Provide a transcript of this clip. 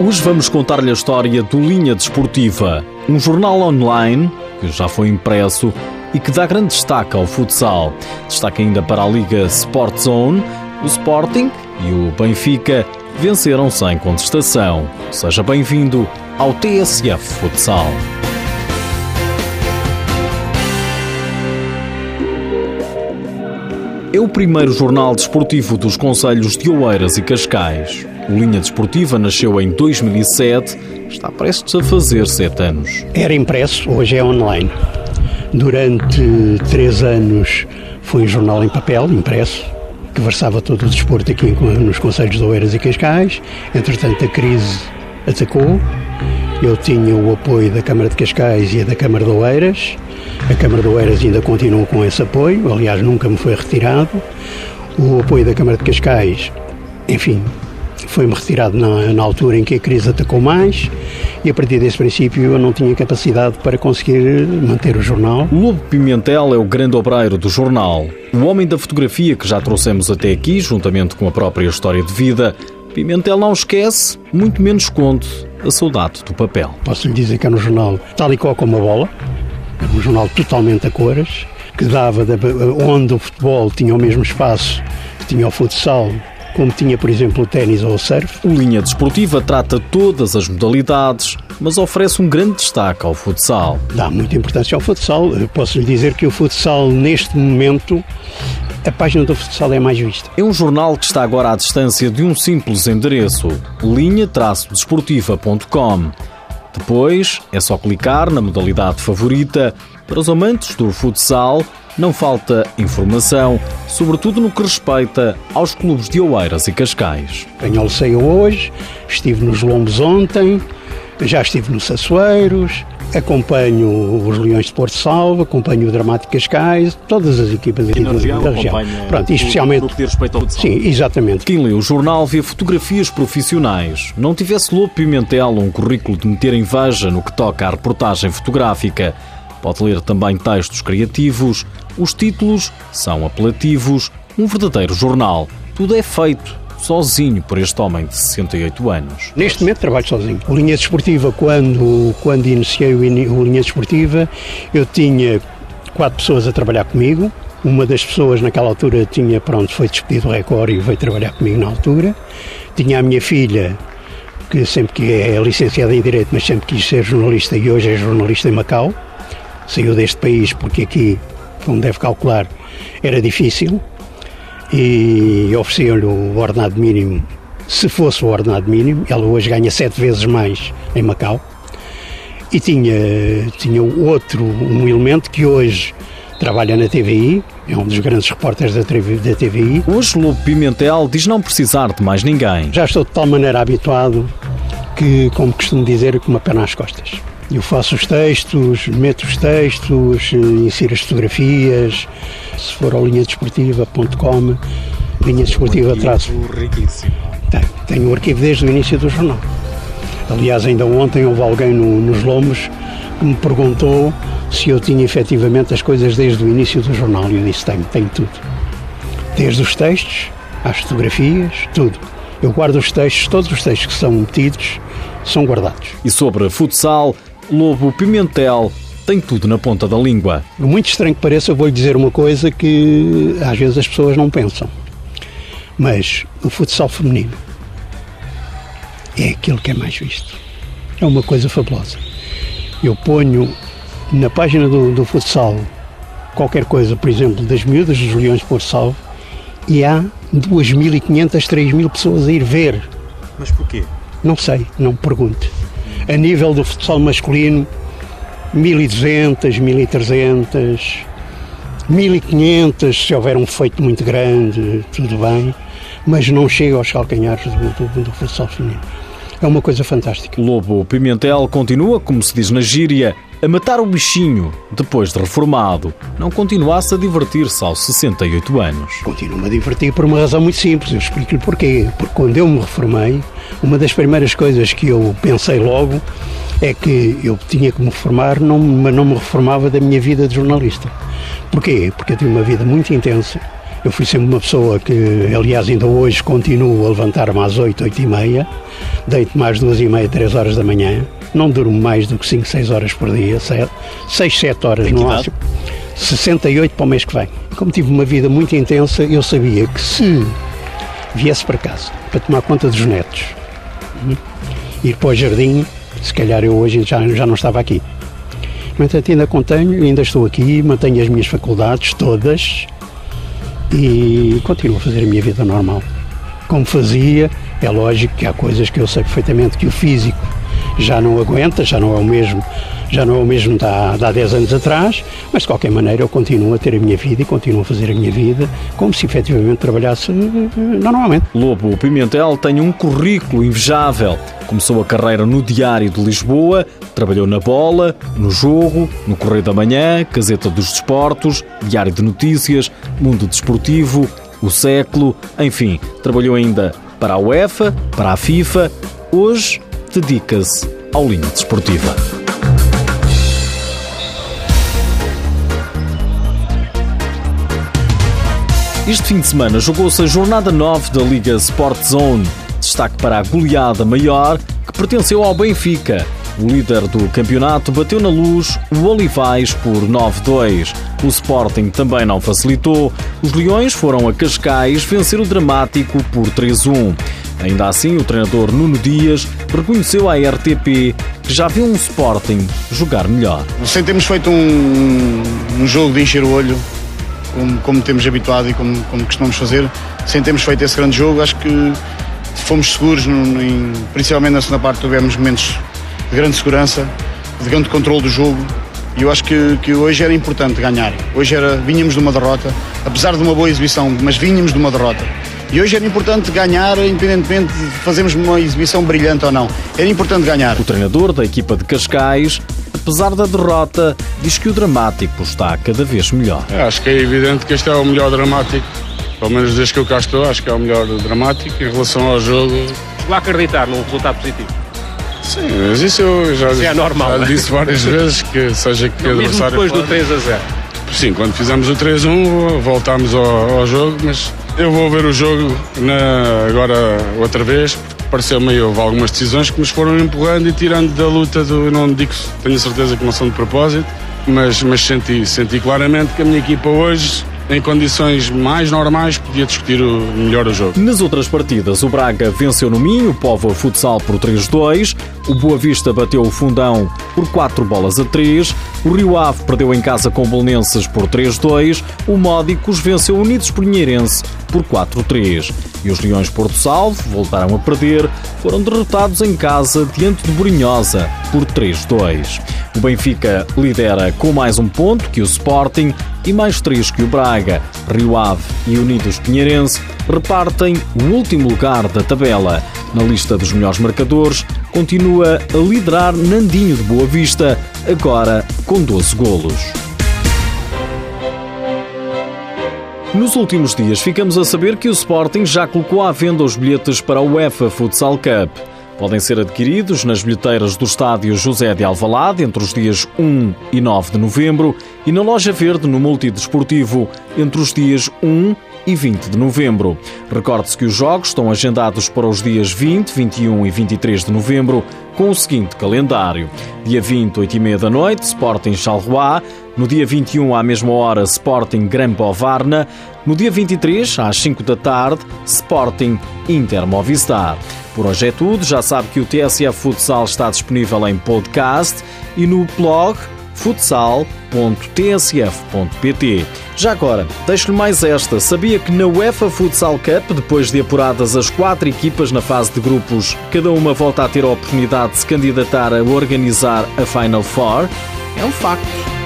Hoje vamos contar-lhe a história do Linha Desportiva, um jornal online que já foi impresso e que dá grande destaque ao futsal. Destaque ainda para a Liga Sport Zone, o Sporting e o Benfica venceram sem contestação. Seja bem-vindo ao TSF Futsal. É o primeiro jornal desportivo dos Conselhos de Oeiras e Cascais. O Linha Desportiva nasceu em 2007, está prestes a fazer sete anos. Era impresso, hoje é online. Durante três anos foi um jornal em papel, impresso, que versava todo o desporto aqui nos Conselhos de Oeiras e Cascais. Entretanto, a crise atacou. Eu tinha o apoio da Câmara de Cascais e da Câmara de Oeiras. A Câmara de Oeiras ainda continua com esse apoio, aliás, nunca me foi retirado. O apoio da Câmara de Cascais, enfim, foi-me retirado na, na, altura em que a crise atacou mais e a partir desse princípio eu não tinha capacidade para conseguir manter o jornal. Lobo Pimentel é o grande obreiro do jornal, o homem da fotografia que já trouxemos até aqui, juntamente com a própria história de vida. Pimentel não esquece, muito menos conte, a saudade do papel. Posso lhe dizer que é no jornal tal e qual como a bola, era um jornal totalmente a cores, que dava de, onde o futebol tinha o mesmo espaço que tinha o futsal, como tinha, por exemplo, o ténis ou o surf. O Linha Desportiva trata todas as modalidades, mas oferece um grande destaque ao futsal. Dá muita importância ao futsal. Posso lhe dizer que o futsal, neste momento, a página do futsal é mais vista. É um jornal que está agora à distância de um simples endereço: linha-desportiva.com. Depois é só clicar na modalidade favorita. Para os amantes do futsal, não falta informação, sobretudo no que respeita aos clubes de Oeiras e Cascais. Venho ao Ceia hoje, estive nos Lombos ontem, já estive no Sassueiros, acompanho os Leões de Porto Salvo, acompanho o Dramático Cascais, todas as equipas aqui da região. Da região. Pronto, e especialmente. No que diz respeito ao futsal. Sim, exatamente. Quem lê o jornal vê fotografias profissionais. Não tivesse Lobo Pimentel um currículo de meter inveja no que toca à reportagem fotográfica. Pode ler também textos criativos. Os títulos são apelativos. Um verdadeiro jornal. Tudo é feito sozinho por este homem de 68 anos. Neste momento trabalho sozinho. O Linha Desportiva, quando, quando iniciei o, o Linha Desportiva, eu tinha quatro pessoas a trabalhar comigo. Uma das pessoas naquela altura tinha, pronto, foi despedido do Record e veio trabalhar comigo na altura. Tinha a minha filha, que sempre que é licenciada em Direito, mas sempre quis ser jornalista e hoje é jornalista em Macau. Saiu deste país porque aqui, como deve calcular, era difícil e ofereciam-lhe o ordenado mínimo, se fosse o ordenado mínimo. Ela hoje ganha sete vezes mais em Macau. E tinha, tinha outro, um elemento que hoje trabalha na TVI, é um dos grandes repórteres da, da TVI. Hoje Lobo Pimentel diz não precisar de mais ninguém. Já estou de tal maneira habituado que, como costumo dizer, com uma pena às costas. Eu faço os textos, meto os textos, insiro as fotografias. Se for ao linhadesportiva.com, linha desportiva traço. riquíssimo. Tenho, tenho o arquivo desde o início do jornal. Aliás, ainda ontem houve alguém no, nos Lomos que me perguntou se eu tinha efetivamente as coisas desde o início do jornal. E eu disse: tenho, tenho tudo. Desde os textos, às fotografias, tudo. Eu guardo os textos, todos os textos que são metidos são guardados. E sobre futsal, Lobo Pimentel tem tudo na ponta da língua. Muito estranho que pareça, eu vou lhe dizer uma coisa que às vezes as pessoas não pensam. Mas o futsal feminino é aquilo que é mais visto. É uma coisa fabulosa. Eu ponho na página do, do futsal qualquer coisa, por exemplo, das miúdas dos Leões de Porto Salvo e há 2.500, 3.000 pessoas a ir ver. Mas porquê? Não sei, não me pergunte. A nível do futsal masculino, 1200, 1300, 1500, se houver um feito muito grande, tudo bem, mas não chega aos calcanhares do, do, do futsal feminino. É uma coisa fantástica. Lobo Pimentel continua, como se diz na gíria, a matar o bichinho depois de reformado. Não continuasse a divertir-se aos 68 anos. Continuo-me a divertir por uma razão muito simples. Eu explico-lhe porquê. Porque quando eu me reformei, uma das primeiras coisas que eu pensei logo é que eu tinha que me reformar, não, mas não me reformava da minha vida de jornalista. Porquê? Porque eu tive uma vida muito intensa. Eu fui sempre uma pessoa que, aliás, ainda hoje continuo a levantar-me às 8, 8 e meia, deito mais duas e meia, 3 horas da manhã, não durmo mais do que 5, 6 horas por dia, 6, 7 horas no máximo. 68 para o mês que vem. Como tive uma vida muito intensa, eu sabia que se viesse para casa para tomar conta dos netos, hum, ir para o jardim, se calhar eu hoje já, já não estava aqui. No entanto, ainda contenho, ainda estou aqui, mantenho as minhas faculdades todas e continuo a fazer a minha vida normal. Como fazia, é lógico que há coisas que eu sei perfeitamente que o físico já não aguenta, já não é o mesmo, já não é o mesmo da, há 10 anos atrás, mas de qualquer maneira eu continuo a ter a minha vida e continuo a fazer a minha vida como se efetivamente trabalhasse eh, normalmente. Lobo Pimentel tem um currículo invejável. Começou a carreira no Diário de Lisboa, trabalhou na Bola, no Jogo, no Correio da Manhã, Caseta dos Desportos, Diário de Notícias, Mundo Desportivo, O Século, enfim, trabalhou ainda para a UEFA, para a FIFA. Hoje dedica-se ao linha desportiva. Este fim de semana jogou-se a jornada 9 da Liga Sport Zone. Destaque para a goleada maior que pertenceu ao Benfica. O líder do campeonato bateu na luz o Olivais por 9-2. O Sporting também não facilitou. Os Leões foram a Cascais vencer o Dramático por 3-1. Ainda assim, o treinador Nuno Dias reconheceu à RTP que já viu um Sporting jogar melhor. Sem termos feito um, um jogo de encher o olho, como, como temos habituado e como, como, costumamos fazer, sem termos feito esse grande jogo, acho que fomos seguros, no, em, principalmente na segunda parte tivemos momentos de grande segurança, de grande controle do jogo. E eu acho que, que hoje era importante ganhar. Hoje era, vínhamos de uma derrota, apesar de uma boa exibição, mas vínhamos de uma derrota. E hoje era importante ganhar, independentemente de fazermos uma exibição brilhante ou não. Era importante ganhar. O treinador da equipa de Cascais, apesar da derrota, diz que o dramático está cada vez melhor. É, acho que é evidente que este é o melhor dramático. Pelo menos desde que eu cá estou, acho que é o melhor dramático em relação ao jogo. Chegou a acreditar num resultado positivo? Sim, mas isso eu já, isso é normal, já disse várias vezes que seja que o adversário. depois do 3 a 0. Sim, quando fizemos o 3-1 voltámos ao, ao jogo, mas eu vou ver o jogo na, agora outra vez. Pareceu meio houve algumas decisões que nos foram empurrando e tirando da luta do. Não digo, tenho certeza que não são de propósito, mas, mas senti, senti claramente que a minha equipa hoje em condições mais normais, podia discutir o, melhor o jogo. Nas outras partidas, o Braga venceu no Minho, o Povo Futsal por 3-2, o Boa Vista bateu o Fundão por 4 bolas a 3, o Rio Ave perdeu em casa com o Belenenses por 3-2, o Módicos venceu o Unidos Pinheirense por 4-3. E os Leões Porto Salvo voltaram a perder, foram derrotados em casa diante de Borinhosa por 3-2. O Benfica lidera com mais um ponto que o Sporting e mais três que o Braga. Rio Ave e Unidos Pinheirense repartem o último lugar da tabela. Na lista dos melhores marcadores, continua a liderar Nandinho de Boa Vista, agora com 12 golos. Nos últimos dias ficamos a saber que o Sporting já colocou à venda os bilhetes para o UEFA Futsal Cup. Podem ser adquiridos nas bilheteiras do estádio José de Alvalade entre os dias 1 e 9 de novembro e na Loja Verde no Multidesportivo entre os dias 1 e 20 de novembro. Recorde-se que os jogos estão agendados para os dias 20, 21 e 23 de novembro com o seguinte calendário. Dia 20, 8 e meia da noite, Sporting Charleroi. No dia 21, à mesma hora, Sporting Grampo Varna. No dia 23, às 5 da tarde, Sporting Inter Movistar. Por hoje é tudo. Já sabe que o TSF Futsal está disponível em podcast e no blog futsal.tsf.pt. Já agora, deixo-lhe mais esta. Sabia que na UEFA Futsal Cup, depois de apuradas as quatro equipas na fase de grupos, cada uma volta a ter a oportunidade de se candidatar a organizar a Final Four? É um facto.